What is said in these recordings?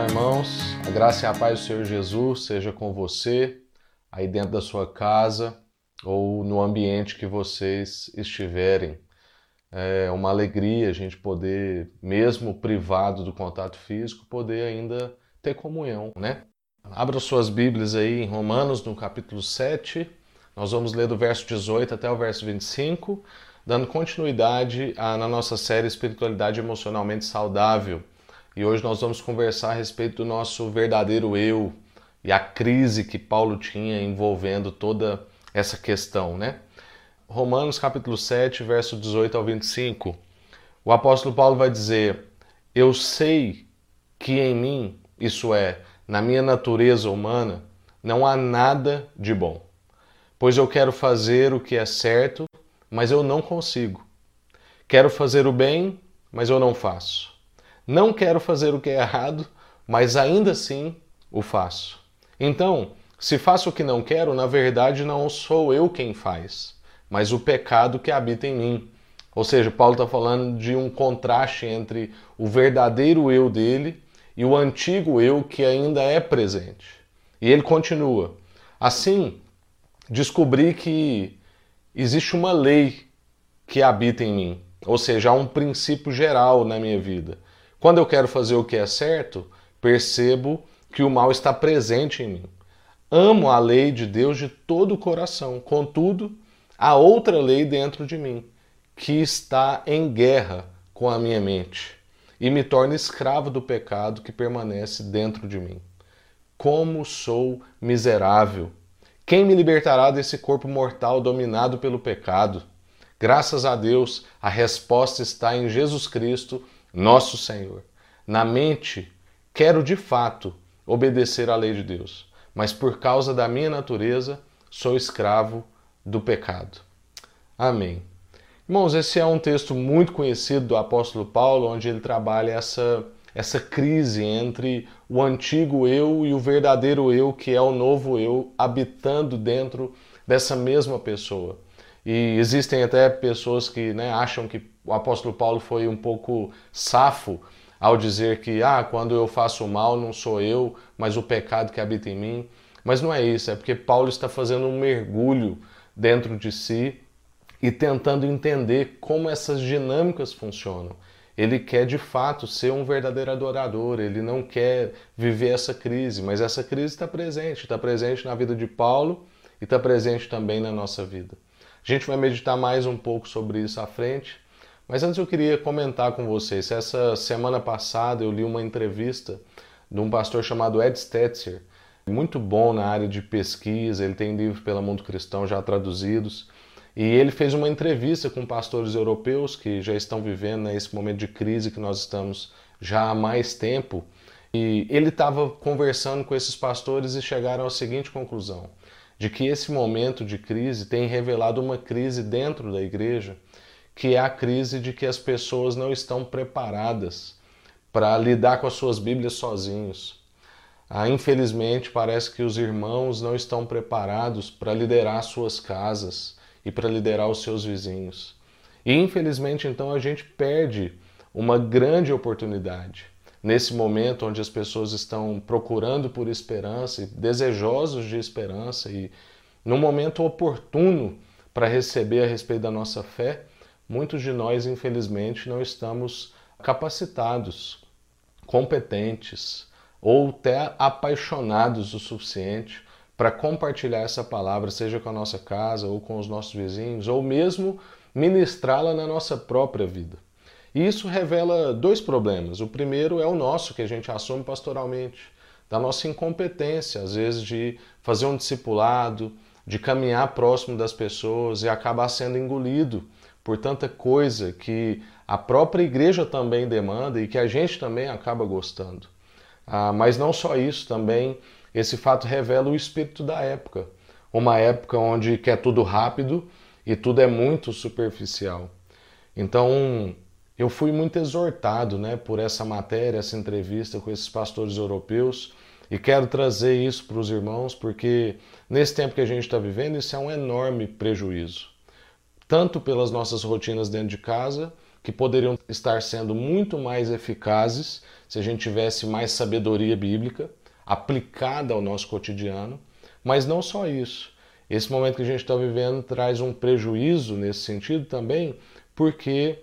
Olá, irmãos. A graça e a paz do Senhor Jesus seja com você, aí dentro da sua casa ou no ambiente que vocês estiverem. É uma alegria a gente poder, mesmo privado do contato físico, poder ainda ter comunhão, né? Abra suas Bíblias aí em Romanos, no capítulo 7. Nós vamos ler do verso 18 até o verso 25, dando continuidade a, na nossa série Espiritualidade Emocionalmente Saudável. E hoje nós vamos conversar a respeito do nosso verdadeiro eu e a crise que Paulo tinha envolvendo toda essa questão, né? Romanos capítulo 7, verso 18 ao 25. O apóstolo Paulo vai dizer: Eu sei que em mim, isso é, na minha natureza humana, não há nada de bom. Pois eu quero fazer o que é certo, mas eu não consigo. Quero fazer o bem, mas eu não faço. Não quero fazer o que é errado, mas ainda assim o faço. Então, se faço o que não quero, na verdade não sou eu quem faz, mas o pecado que habita em mim. Ou seja, Paulo está falando de um contraste entre o verdadeiro eu dele e o antigo eu que ainda é presente. E ele continua: Assim, descobri que existe uma lei que habita em mim, ou seja, há um princípio geral na minha vida quando eu quero fazer o que é certo, percebo que o mal está presente em mim. Amo a lei de Deus de todo o coração, contudo, há outra lei dentro de mim, que está em guerra com a minha mente e me torna escravo do pecado que permanece dentro de mim. Como sou miserável! Quem me libertará desse corpo mortal dominado pelo pecado? Graças a Deus, a resposta está em Jesus Cristo nosso Senhor. Na mente, quero de fato obedecer à lei de Deus, mas por causa da minha natureza, sou escravo do pecado. Amém. Irmãos, esse é um texto muito conhecido do apóstolo Paulo, onde ele trabalha essa, essa crise entre o antigo eu e o verdadeiro eu, que é o novo eu, habitando dentro dessa mesma pessoa. E existem até pessoas que né, acham que o apóstolo Paulo foi um pouco safo ao dizer que, ah, quando eu faço mal não sou eu, mas o pecado que habita em mim. Mas não é isso, é porque Paulo está fazendo um mergulho dentro de si e tentando entender como essas dinâmicas funcionam. Ele quer de fato ser um verdadeiro adorador, ele não quer viver essa crise, mas essa crise está presente, está presente na vida de Paulo e está presente também na nossa vida. A gente vai meditar mais um pouco sobre isso à frente, mas antes eu queria comentar com vocês. Essa semana passada eu li uma entrevista de um pastor chamado Ed Stetzer, muito bom na área de pesquisa, ele tem livros pela Mundo Cristão já traduzidos. E ele fez uma entrevista com pastores europeus que já estão vivendo né, esse momento de crise que nós estamos já há mais tempo. E ele estava conversando com esses pastores e chegaram à seguinte conclusão: de que esse momento de crise tem revelado uma crise dentro da igreja, que é a crise de que as pessoas não estão preparadas para lidar com as suas Bíblias sozinhos. Ah, infelizmente, parece que os irmãos não estão preparados para liderar suas casas e para liderar os seus vizinhos. E infelizmente, então, a gente perde uma grande oportunidade nesse momento onde as pessoas estão procurando por esperança desejosos de esperança e no momento oportuno para receber a respeito da nossa fé, muitos de nós, infelizmente, não estamos capacitados, competentes ou até apaixonados o suficiente para compartilhar essa palavra, seja com a nossa casa ou com os nossos vizinhos, ou mesmo ministrá-la na nossa própria vida. E isso revela dois problemas. O primeiro é o nosso, que a gente assume pastoralmente, da nossa incompetência, às vezes, de fazer um discipulado, de caminhar próximo das pessoas e acabar sendo engolido por tanta coisa que a própria igreja também demanda e que a gente também acaba gostando. Ah, mas não só isso, também esse fato revela o espírito da época. Uma época onde quer tudo rápido e tudo é muito superficial. Então, eu fui muito exortado né, por essa matéria, essa entrevista com esses pastores europeus e quero trazer isso para os irmãos porque nesse tempo que a gente está vivendo isso é um enorme prejuízo, tanto pelas nossas rotinas dentro de casa que poderiam estar sendo muito mais eficazes se a gente tivesse mais sabedoria bíblica aplicada ao nosso cotidiano. Mas não só isso. Esse momento que a gente está vivendo traz um prejuízo nesse sentido também, porque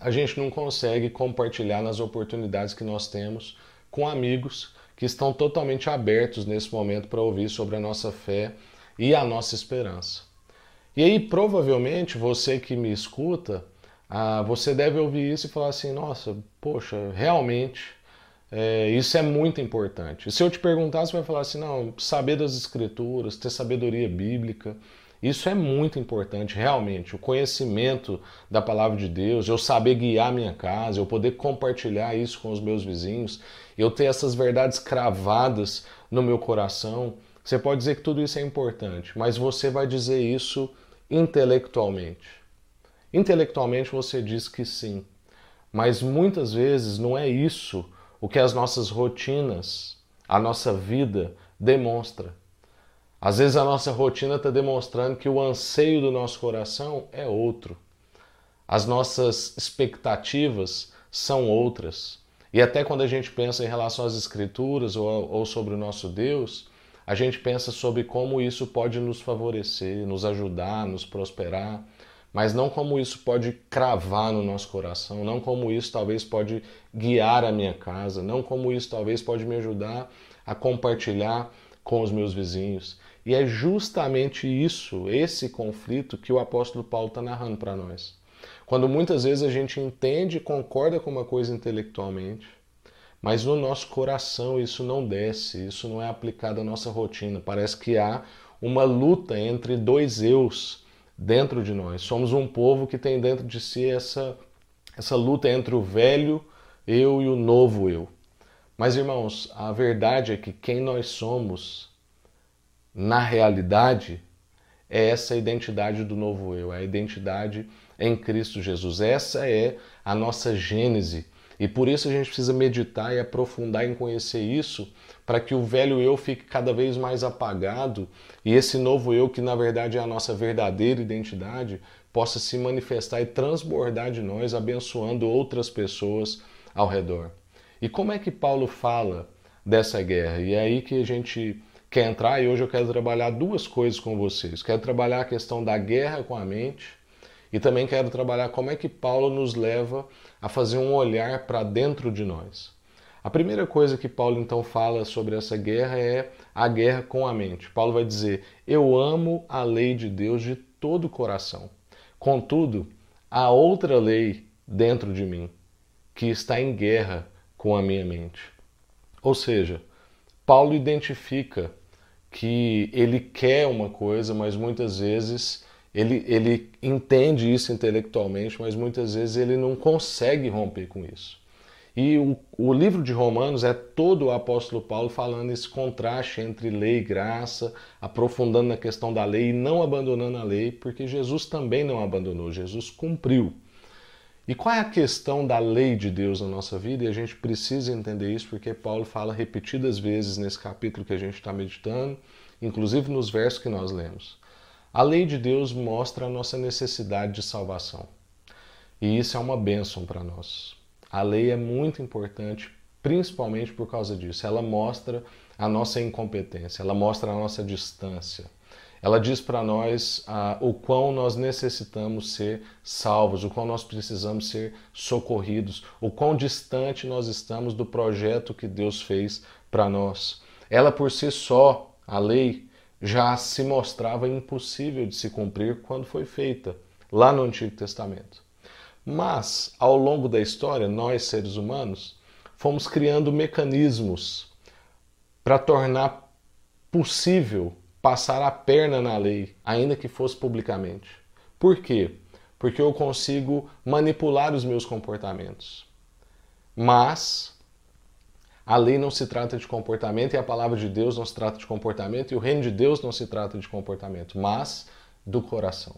a gente não consegue compartilhar nas oportunidades que nós temos com amigos que estão totalmente abertos nesse momento para ouvir sobre a nossa fé e a nossa esperança. E aí, provavelmente, você que me escuta, ah, você deve ouvir isso e falar assim: nossa, poxa, realmente é, isso é muito importante. E se eu te perguntar, você vai falar assim: não, saber das escrituras, ter sabedoria bíblica, isso é muito importante, realmente. O conhecimento da palavra de Deus, eu saber guiar minha casa, eu poder compartilhar isso com os meus vizinhos, eu ter essas verdades cravadas no meu coração. Você pode dizer que tudo isso é importante, mas você vai dizer isso intelectualmente. Intelectualmente você diz que sim, mas muitas vezes não é isso o que as nossas rotinas, a nossa vida demonstra. Às vezes a nossa rotina está demonstrando que o anseio do nosso coração é outro. As nossas expectativas são outras. E até quando a gente pensa em relação às Escrituras ou, ou sobre o nosso Deus, a gente pensa sobre como isso pode nos favorecer, nos ajudar, nos prosperar, mas não como isso pode cravar no nosso coração, não como isso talvez pode guiar a minha casa, não como isso talvez pode me ajudar a compartilhar com os meus vizinhos. E é justamente isso, esse conflito, que o apóstolo Paulo está narrando para nós. Quando muitas vezes a gente entende e concorda com uma coisa intelectualmente, mas no nosso coração isso não desce, isso não é aplicado à nossa rotina. Parece que há uma luta entre dois eus dentro de nós. Somos um povo que tem dentro de si essa, essa luta entre o velho eu e o novo eu. Mas irmãos, a verdade é que quem nós somos na realidade, é essa identidade do novo eu, é a identidade em Cristo Jesus. Essa é a nossa gênese. E por isso a gente precisa meditar e aprofundar em conhecer isso, para que o velho eu fique cada vez mais apagado e esse novo eu, que na verdade é a nossa verdadeira identidade, possa se manifestar e transbordar de nós, abençoando outras pessoas ao redor. E como é que Paulo fala dessa guerra? E é aí que a gente quer entrar e hoje eu quero trabalhar duas coisas com vocês. Quero trabalhar a questão da guerra com a mente e também quero trabalhar como é que Paulo nos leva a fazer um olhar para dentro de nós. A primeira coisa que Paulo então fala sobre essa guerra é a guerra com a mente. Paulo vai dizer: Eu amo a lei de Deus de todo o coração. Contudo, há outra lei dentro de mim que está em guerra com a minha mente. Ou seja, Paulo identifica que ele quer uma coisa, mas muitas vezes ele, ele entende isso intelectualmente, mas muitas vezes ele não consegue romper com isso. E o, o livro de Romanos é todo o apóstolo Paulo falando esse contraste entre lei e graça, aprofundando na questão da lei e não abandonando a lei, porque Jesus também não abandonou, Jesus cumpriu. E qual é a questão da lei de Deus na nossa vida? E a gente precisa entender isso porque Paulo fala repetidas vezes nesse capítulo que a gente está meditando, inclusive nos versos que nós lemos. A lei de Deus mostra a nossa necessidade de salvação. E isso é uma bênção para nós. A lei é muito importante, principalmente por causa disso. Ela mostra a nossa incompetência, ela mostra a nossa distância. Ela diz para nós ah, o quão nós necessitamos ser salvos, o quão nós precisamos ser socorridos, o quão distante nós estamos do projeto que Deus fez para nós. Ela por si só, a lei, já se mostrava impossível de se cumprir quando foi feita, lá no Antigo Testamento. Mas, ao longo da história, nós, seres humanos, fomos criando mecanismos para tornar possível passar a perna na lei, ainda que fosse publicamente. Por quê? Porque eu consigo manipular os meus comportamentos. Mas a lei não se trata de comportamento e a palavra de Deus não se trata de comportamento e o reino de Deus não se trata de comportamento, mas do coração.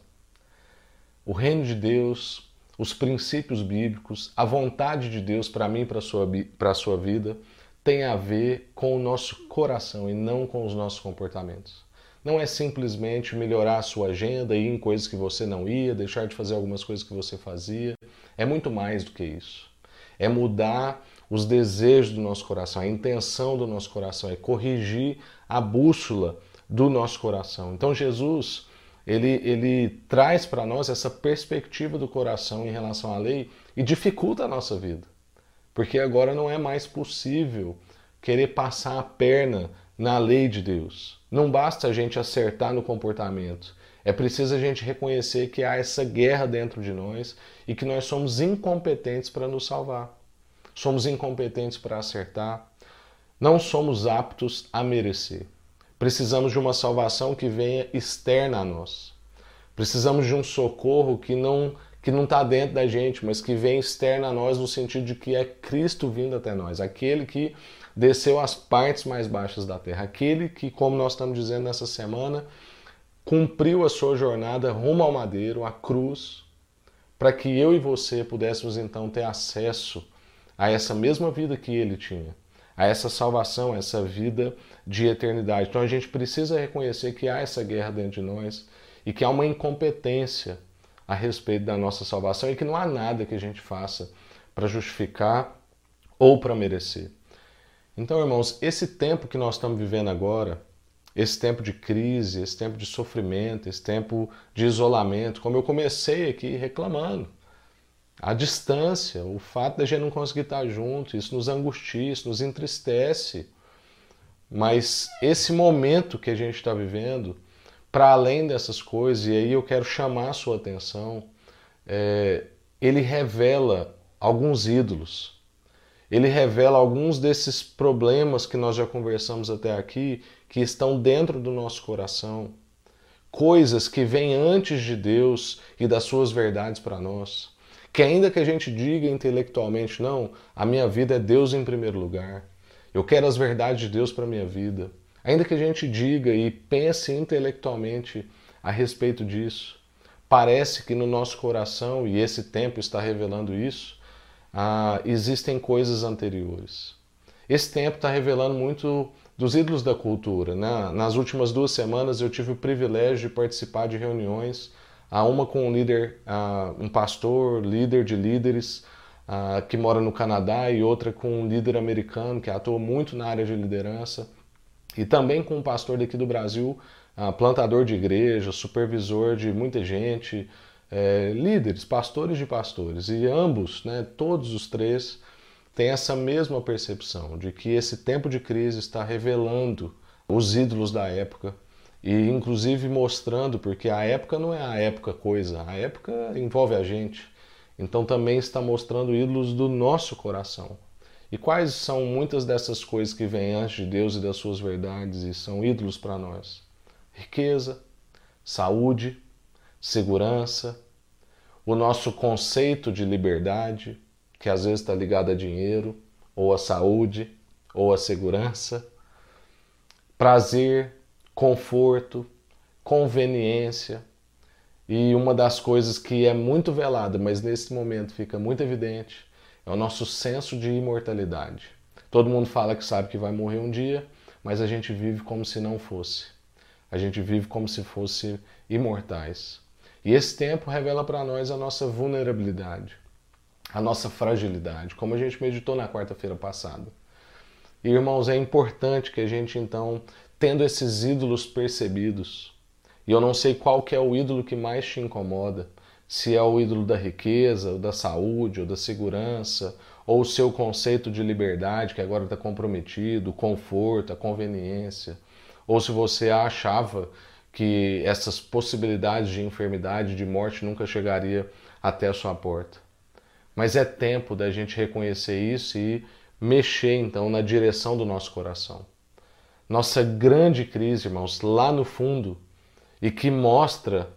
O reino de Deus, os princípios bíblicos, a vontade de Deus para mim e para a sua, sua vida tem a ver com o nosso coração e não com os nossos comportamentos. não é simplesmente melhorar a sua agenda, ir em coisas que você não ia, deixar de fazer algumas coisas que você fazia. É muito mais do que isso. É mudar os desejos do nosso coração, a intenção do nosso coração, é corrigir a bússola do nosso coração. Então Jesus, ele, ele traz para nós essa perspectiva do coração em relação à lei e dificulta a nossa vida. Porque agora não é mais possível querer passar a perna na lei de Deus. Não basta a gente acertar no comportamento. É preciso a gente reconhecer que há essa guerra dentro de nós e que nós somos incompetentes para nos salvar. Somos incompetentes para acertar. Não somos aptos a merecer. Precisamos de uma salvação que venha externa a nós. Precisamos de um socorro que não que não está dentro da gente, mas que vem externa a nós no sentido de que é Cristo vindo até nós, aquele que desceu às partes mais baixas da terra, aquele que, como nós estamos dizendo nessa semana, cumpriu a sua jornada rumo ao madeiro, à cruz, para que eu e você pudéssemos então ter acesso a essa mesma vida que ele tinha, a essa salvação, a essa vida de eternidade. Então a gente precisa reconhecer que há essa guerra dentro de nós e que há uma incompetência a respeito da nossa salvação e que não há nada que a gente faça para justificar ou para merecer. Então, irmãos, esse tempo que nós estamos vivendo agora, esse tempo de crise, esse tempo de sofrimento, esse tempo de isolamento, como eu comecei aqui reclamando, a distância, o fato de a gente não conseguir estar junto, isso nos angustia, isso nos entristece. Mas esse momento que a gente está vivendo, para além dessas coisas, e aí eu quero chamar a sua atenção, é, ele revela alguns ídolos. Ele revela alguns desses problemas que nós já conversamos até aqui, que estão dentro do nosso coração. Coisas que vêm antes de Deus e das suas verdades para nós. Que ainda que a gente diga intelectualmente, não, a minha vida é Deus em primeiro lugar. Eu quero as verdades de Deus para minha vida. Ainda que a gente diga e pense intelectualmente a respeito disso, parece que no nosso coração, e esse tempo está revelando isso, ah, existem coisas anteriores. Esse tempo está revelando muito dos ídolos da cultura. Né? Nas últimas duas semanas eu tive o privilégio de participar de reuniões, uma com um líder, um pastor, líder de líderes, que mora no Canadá, e outra com um líder americano que atua muito na área de liderança e também com um pastor daqui do Brasil, plantador de igreja, supervisor de muita gente, é, líderes, pastores de pastores. E ambos, né, todos os três, têm essa mesma percepção de que esse tempo de crise está revelando os ídolos da época e inclusive mostrando, porque a época não é a época coisa, a época envolve a gente. Então também está mostrando ídolos do nosso coração. E quais são muitas dessas coisas que vêm antes de Deus e das suas verdades e são ídolos para nós? Riqueza, saúde, segurança, o nosso conceito de liberdade, que às vezes está ligado a dinheiro, ou a saúde, ou a segurança, prazer, conforto, conveniência. E uma das coisas que é muito velada, mas nesse momento fica muito evidente, é o nosso senso de imortalidade. Todo mundo fala que sabe que vai morrer um dia, mas a gente vive como se não fosse. A gente vive como se fosse imortais. E esse tempo revela para nós a nossa vulnerabilidade, a nossa fragilidade, como a gente meditou na quarta-feira passada. E irmãos, é importante que a gente então, tendo esses ídolos percebidos, e eu não sei qual que é o ídolo que mais te incomoda, se é o ídolo da riqueza, ou da saúde, ou da segurança, ou o seu conceito de liberdade que agora está comprometido, o conforto, a conveniência, ou se você achava que essas possibilidades de enfermidade, de morte nunca chegaria até a sua porta. Mas é tempo da gente reconhecer isso e mexer então na direção do nosso coração. Nossa grande crise, irmãos, lá no fundo, e que mostra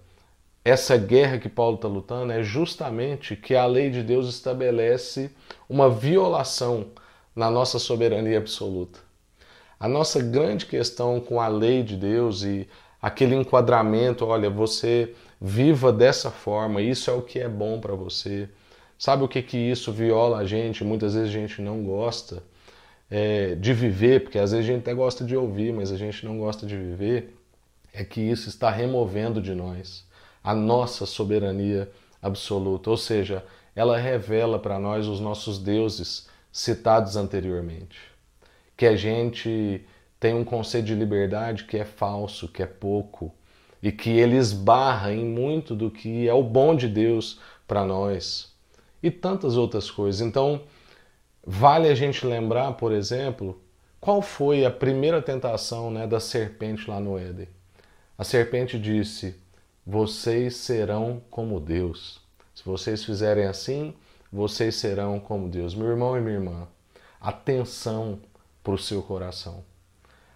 essa guerra que Paulo está lutando é justamente que a lei de Deus estabelece uma violação na nossa soberania absoluta. A nossa grande questão com a lei de Deus e aquele enquadramento, olha, você viva dessa forma, isso é o que é bom para você. Sabe o que que isso viola a gente? Muitas vezes a gente não gosta é, de viver, porque às vezes a gente até gosta de ouvir, mas a gente não gosta de viver é que isso está removendo de nós a nossa soberania absoluta, ou seja, ela revela para nós os nossos deuses citados anteriormente. Que a gente tem um conceito de liberdade que é falso, que é pouco, e que ele esbarra em muito do que é o bom de Deus para nós e tantas outras coisas. Então, vale a gente lembrar, por exemplo, qual foi a primeira tentação né, da serpente lá no Éden. A serpente disse: Vocês serão como Deus. Se vocês fizerem assim, vocês serão como Deus. Meu irmão e minha irmã, atenção para o seu coração.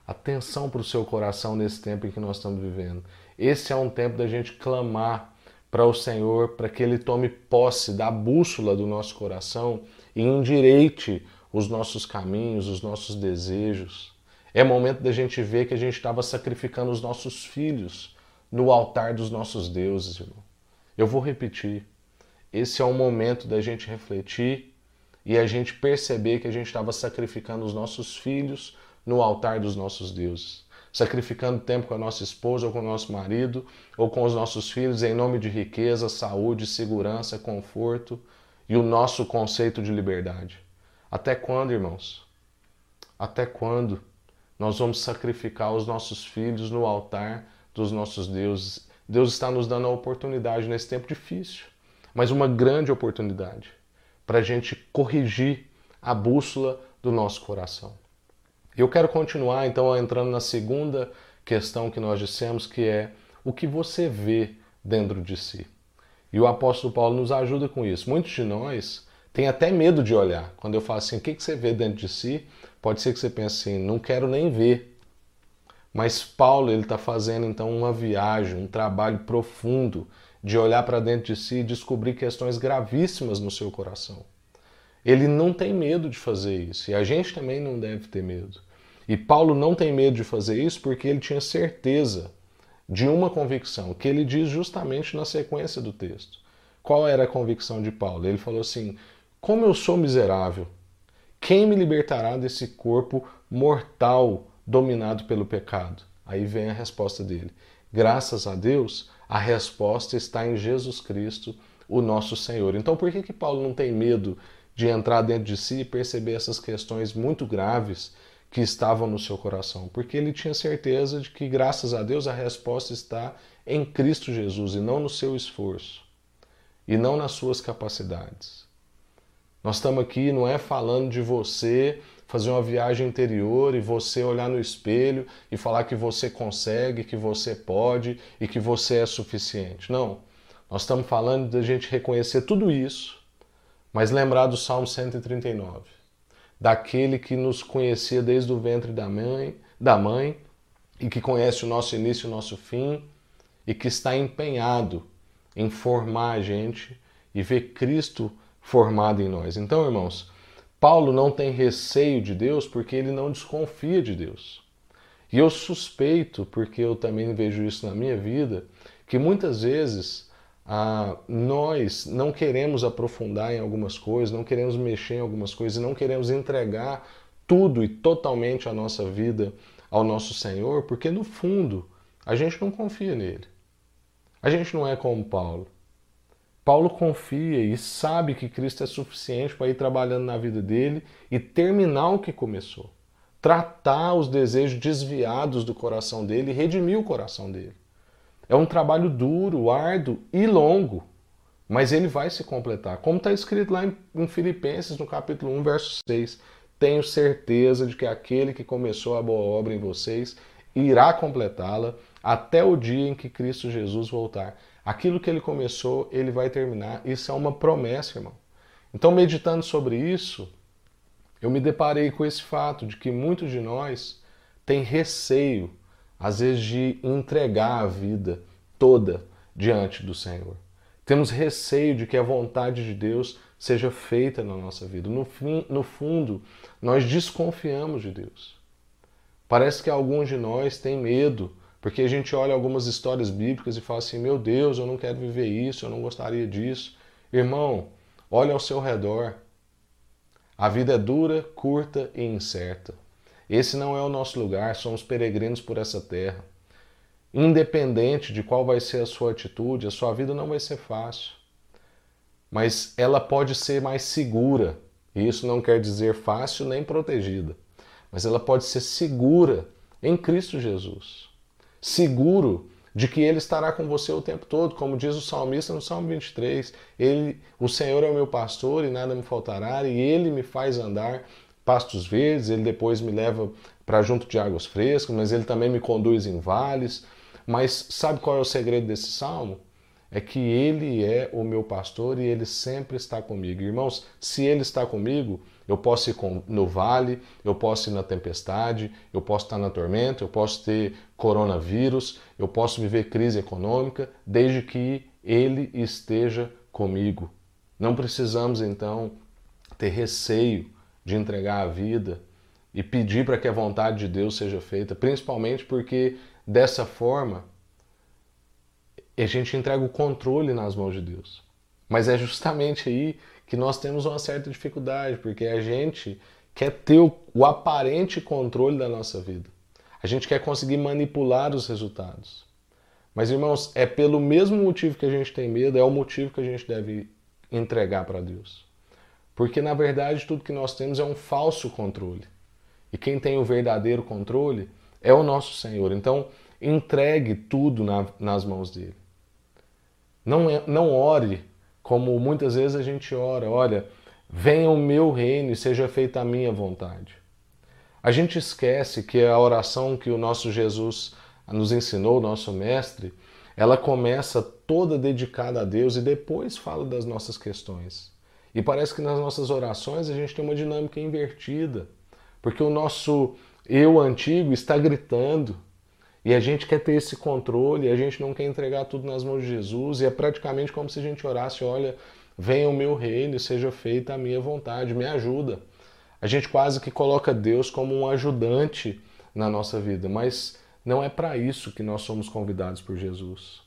Atenção para o seu coração nesse tempo em que nós estamos vivendo. Esse é um tempo da gente clamar para o Senhor, para que Ele tome posse da bússola do nosso coração e endireite os nossos caminhos, os nossos desejos. É momento da gente ver que a gente estava sacrificando os nossos filhos no altar dos nossos deuses, irmão. Eu vou repetir. Esse é o momento da gente refletir e a gente perceber que a gente estava sacrificando os nossos filhos no altar dos nossos deuses. Sacrificando tempo com a nossa esposa ou com o nosso marido ou com os nossos filhos em nome de riqueza, saúde, segurança, conforto e o nosso conceito de liberdade. Até quando, irmãos? Até quando nós vamos sacrificar os nossos filhos no altar dos nossos deuses? Deus está nos dando a oportunidade nesse tempo difícil mas uma grande oportunidade para a gente corrigir a bússola do nosso coração. Eu quero continuar então entrando na segunda questão que nós dissemos, que é o que você vê dentro de si. E o apóstolo Paulo nos ajuda com isso. Muitos de nós têm até medo de olhar. Quando eu falo assim, o que você vê dentro de si? Pode ser que você pense assim, não quero nem ver. Mas Paulo ele está fazendo então uma viagem, um trabalho profundo de olhar para dentro de si e descobrir questões gravíssimas no seu coração. Ele não tem medo de fazer isso e a gente também não deve ter medo. E Paulo não tem medo de fazer isso porque ele tinha certeza de uma convicção, que ele diz justamente na sequência do texto. Qual era a convicção de Paulo? Ele falou assim: Como eu sou miserável, quem me libertará desse corpo mortal dominado pelo pecado? Aí vem a resposta dele: Graças a Deus, a resposta está em Jesus Cristo, o nosso Senhor. Então, por que, que Paulo não tem medo de entrar dentro de si e perceber essas questões muito graves que estavam no seu coração? Porque ele tinha certeza de que, graças a Deus, a resposta está em Cristo Jesus e não no seu esforço e não nas suas capacidades. Nós estamos aqui não é falando de você fazer uma viagem interior e você olhar no espelho e falar que você consegue, que você pode e que você é suficiente. Não. Nós estamos falando de a gente reconhecer tudo isso, mas lembrar do Salmo 139, daquele que nos conhecia desde o ventre da mãe, da mãe e que conhece o nosso início e o nosso fim e que está empenhado em formar a gente e ver Cristo formado em nós. Então, irmãos, Paulo não tem receio de Deus porque ele não desconfia de Deus. E eu suspeito, porque eu também vejo isso na minha vida, que muitas vezes ah, nós não queremos aprofundar em algumas coisas, não queremos mexer em algumas coisas, não queremos entregar tudo e totalmente a nossa vida ao nosso Senhor, porque no fundo a gente não confia nele. A gente não é como Paulo. Paulo confia e sabe que Cristo é suficiente para ir trabalhando na vida dele e terminar o que começou. Tratar os desejos desviados do coração dele e redimir o coração dele. É um trabalho duro, árduo e longo, mas ele vai se completar. Como está escrito lá em Filipenses, no capítulo 1, verso 6. Tenho certeza de que aquele que começou a boa obra em vocês irá completá-la até o dia em que Cristo Jesus voltar. Aquilo que ele começou, ele vai terminar. Isso é uma promessa, irmão. Então, meditando sobre isso, eu me deparei com esse fato de que muitos de nós têm receio, às vezes, de entregar a vida toda diante do Senhor. Temos receio de que a vontade de Deus seja feita na nossa vida. No, fim, no fundo, nós desconfiamos de Deus. Parece que alguns de nós têm medo porque a gente olha algumas histórias bíblicas e fala assim: meu Deus, eu não quero viver isso, eu não gostaria disso. Irmão, olha ao seu redor. A vida é dura, curta e incerta. Esse não é o nosso lugar, somos peregrinos por essa terra. independente de qual vai ser a sua atitude, a sua vida não vai ser fácil. Mas ela pode ser mais segura. E isso não quer dizer fácil nem protegida. Mas ela pode ser segura em Cristo Jesus. Seguro de que ele estará com você o tempo todo, como diz o salmista no Salmo 23. Ele, o Senhor é o meu pastor e nada me faltará, e ele me faz andar pastos verdes, ele depois me leva para junto de águas frescas, mas ele também me conduz em vales. Mas sabe qual é o segredo desse salmo? É que ele é o meu pastor e ele sempre está comigo. Irmãos, se ele está comigo, eu posso ir no vale, eu posso ir na tempestade, eu posso estar na tormenta, eu posso ter coronavírus, eu posso viver crise econômica, desde que ele esteja comigo. Não precisamos então ter receio de entregar a vida e pedir para que a vontade de Deus seja feita, principalmente porque dessa forma a gente entrega o controle nas mãos de Deus. Mas é justamente aí que nós temos uma certa dificuldade, porque a gente quer ter o, aparente controle da nossa vida. A gente quer conseguir manipular os resultados. Mas, irmãos, é pelo mesmo motivo que a gente tem medo, é o motivo que a gente deve entregar para Deus. Porque, na verdade, tudo que nós temos é um falso controle. E quem tem o verdadeiro controle é o nosso Senhor. Então, entregue tudo na, nas mãos dele. Não, é, não ore como muitas vezes a gente ora: olha, venha o meu reino e seja feita a minha vontade. A gente esquece que a oração que o nosso Jesus nos ensinou, o nosso Mestre, ela começa toda dedicada a Deus e depois fala das nossas questões. E parece que nas nossas orações a gente tem uma dinâmica invertida. Porque o nosso eu antigo está gritando e a gente quer ter esse controle, a gente não quer entregar tudo nas mãos de Jesus, e é praticamente como se a gente orasse: olha, venha o meu reino, seja feita a minha vontade, me ajuda. A gente quase que coloca Deus como um ajudante na nossa vida, mas não é para isso que nós somos convidados por Jesus.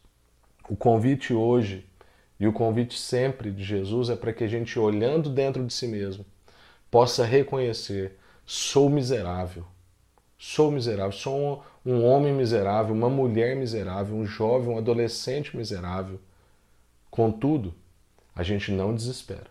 O convite hoje e o convite sempre de Jesus é para que a gente, olhando dentro de si mesmo, possa reconhecer sou miserável. Sou miserável, sou um, um, homem miserável, uma mulher miserável, um jovem, um adolescente miserável. Contudo, a gente não desespera,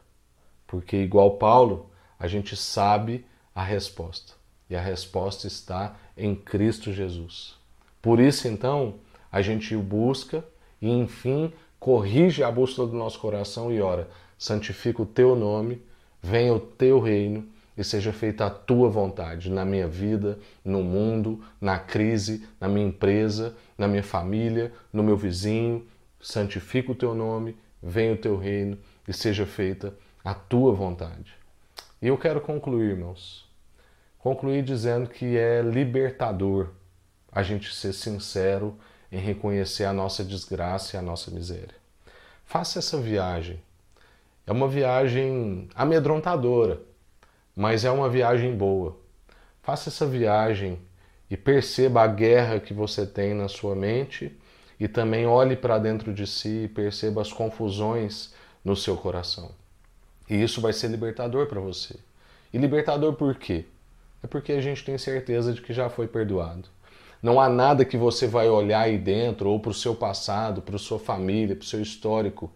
porque, igual Paulo, a gente sabe a resposta. E a resposta está em Cristo Jesus. Por isso, então, a gente o busca e, enfim, corrige a bússola do nosso coração e ora: santifica o teu nome, venha o teu reino e seja feita a tua vontade na minha vida, no mundo, na crise, na minha empresa, na minha família, no meu vizinho. Santifica o teu nome, venha o teu reino e seja feita a tua vontade. E eu quero concluir, irmãos. Concluir dizendo que é libertador a gente ser sincero em reconhecer a nossa desgraça e a nossa miséria. Faça essa viagem. É uma viagem amedrontadora mas é uma viagem boa. Faça essa viagem e perceba a guerra que você tem na sua mente e também olhe para dentro de si e perceba as confusões no seu coração. E isso vai ser libertador para você. E libertador por quê? É porque a gente tem certeza de que já foi perdoado. Não há nada que você vai olhar aí dentro, ou para o seu passado, para a sua família, para o seu histórico,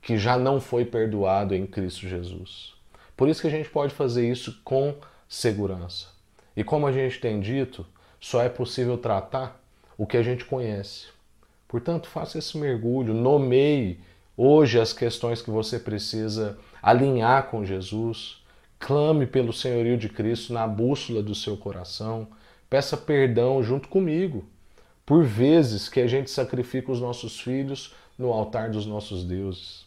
que já não foi perdoado em Cristo Jesus. Por isso que a gente pode fazer isso com segurança. E como a gente tem dito, só é possível tratar o que a gente conhece. Portanto, faça esse mergulho, nomeie hoje as questões que você precisa alinhar com Jesus. Clame pelo senhorio de Cristo na bússola do seu coração. Peça perdão junto comigo por vezes que a gente sacrifica os nossos filhos no altar dos nossos deuses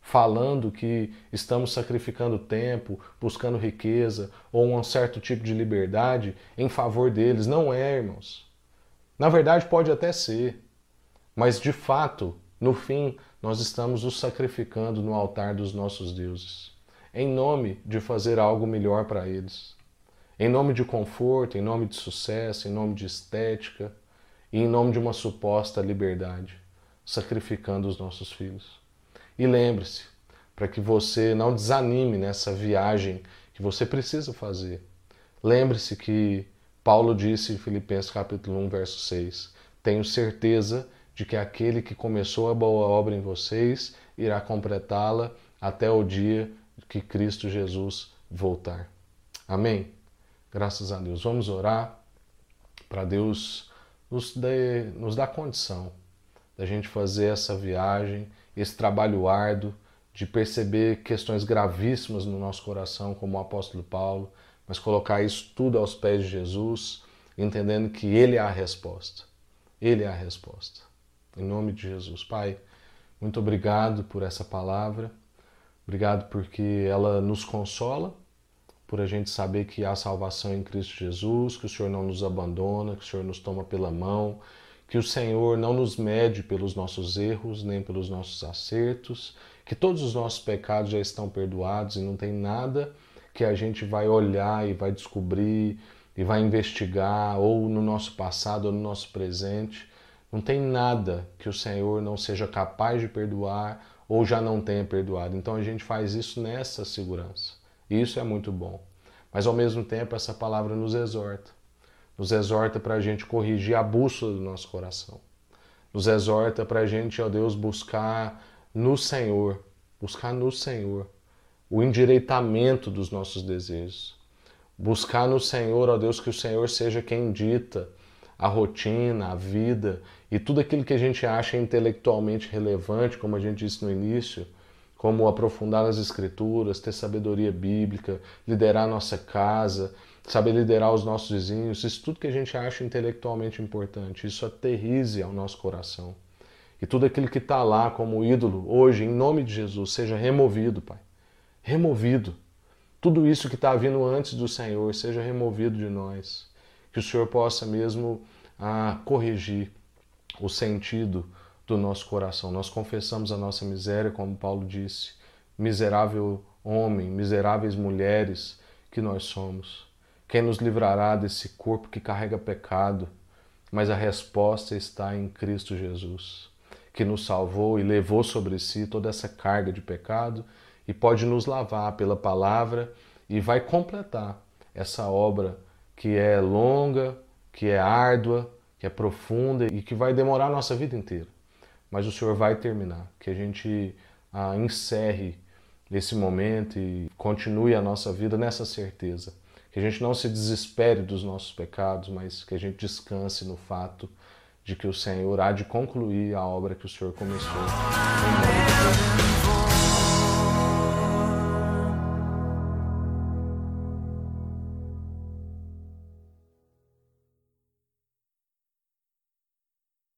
falando que estamos sacrificando tempo, buscando riqueza ou um certo tipo de liberdade em favor deles. Não é, irmãos. Na verdade, pode até ser, mas de fato, no fim, nós estamos nos sacrificando no altar dos nossos deuses, em nome de fazer algo melhor para eles, em nome de conforto, em nome de sucesso, em nome de estética e em nome de uma suposta liberdade, sacrificando os nossos filhos. E lembre-se, para que você não desanime nessa viagem que você precisa fazer. Lembre-se que Paulo disse em Filipenses capítulo 1, verso 6: tenho certeza de que aquele que começou a boa obra em vocês irá completá-la até o dia que Cristo Jesus voltar. Amém? Graças a Deus. Vamos orar para Deus nos, dê, nos dar condição da gente fazer essa viagem, esse trabalho árduo de perceber questões gravíssimas no nosso coração, como o apóstolo Paulo, mas colocar isso tudo aos pés de Jesus, entendendo que Ele é a resposta. Ele é a resposta. Em nome de Jesus. Pai, muito obrigado por essa palavra. Obrigado porque ela nos consola, por a gente saber que há salvação em Cristo Jesus, que o Senhor não nos abandona, que o Senhor nos toma pela mão, que o Senhor não nos mede pelos nossos erros, nem pelos nossos acertos, que todos os nossos pecados já estão perdoados e não tem nada que a gente vai olhar e vai descobrir e vai investigar, ou no nosso passado ou no nosso presente. Não tem nada que o Senhor não seja capaz de perdoar ou já não tenha perdoado. Então a gente faz isso nessa segurança. Isso é muito bom. Mas ao mesmo tempo, essa palavra nos exorta. Nos exorta para a gente corrigir a bússola do nosso coração. Nos exorta para a gente, ó Deus, buscar no Senhor, buscar no Senhor o endireitamento dos nossos desejos. Buscar no Senhor, ó Deus, que o Senhor seja quem dita a rotina, a vida e tudo aquilo que a gente acha intelectualmente relevante, como a gente disse no início, como aprofundar as escrituras, ter sabedoria bíblica, liderar nossa casa, saber liderar os nossos vizinhos, isso tudo que a gente acha intelectualmente importante, isso aterrize ao nosso coração. E tudo aquilo que está lá como ídolo, hoje, em nome de Jesus, seja removido, Pai. Removido. Tudo isso que está vindo antes do Senhor seja removido de nós. Que o Senhor possa mesmo ah, corrigir o sentido do nosso coração. Nós confessamos a nossa miséria, como Paulo disse, miserável homem, miseráveis mulheres que nós somos. Quem nos livrará desse corpo que carrega pecado? Mas a resposta está em Cristo Jesus que nos salvou e levou sobre si toda essa carga de pecado e pode nos lavar pela palavra e vai completar essa obra que é longa, que é árdua, que é profunda e que vai demorar a nossa vida inteira. Mas o Senhor vai terminar, que a gente ah, encerre esse momento e continue a nossa vida nessa certeza. Que a gente não se desespere dos nossos pecados, mas que a gente descanse no fato de que o Senhor há de concluir a obra que o Senhor começou. Deus.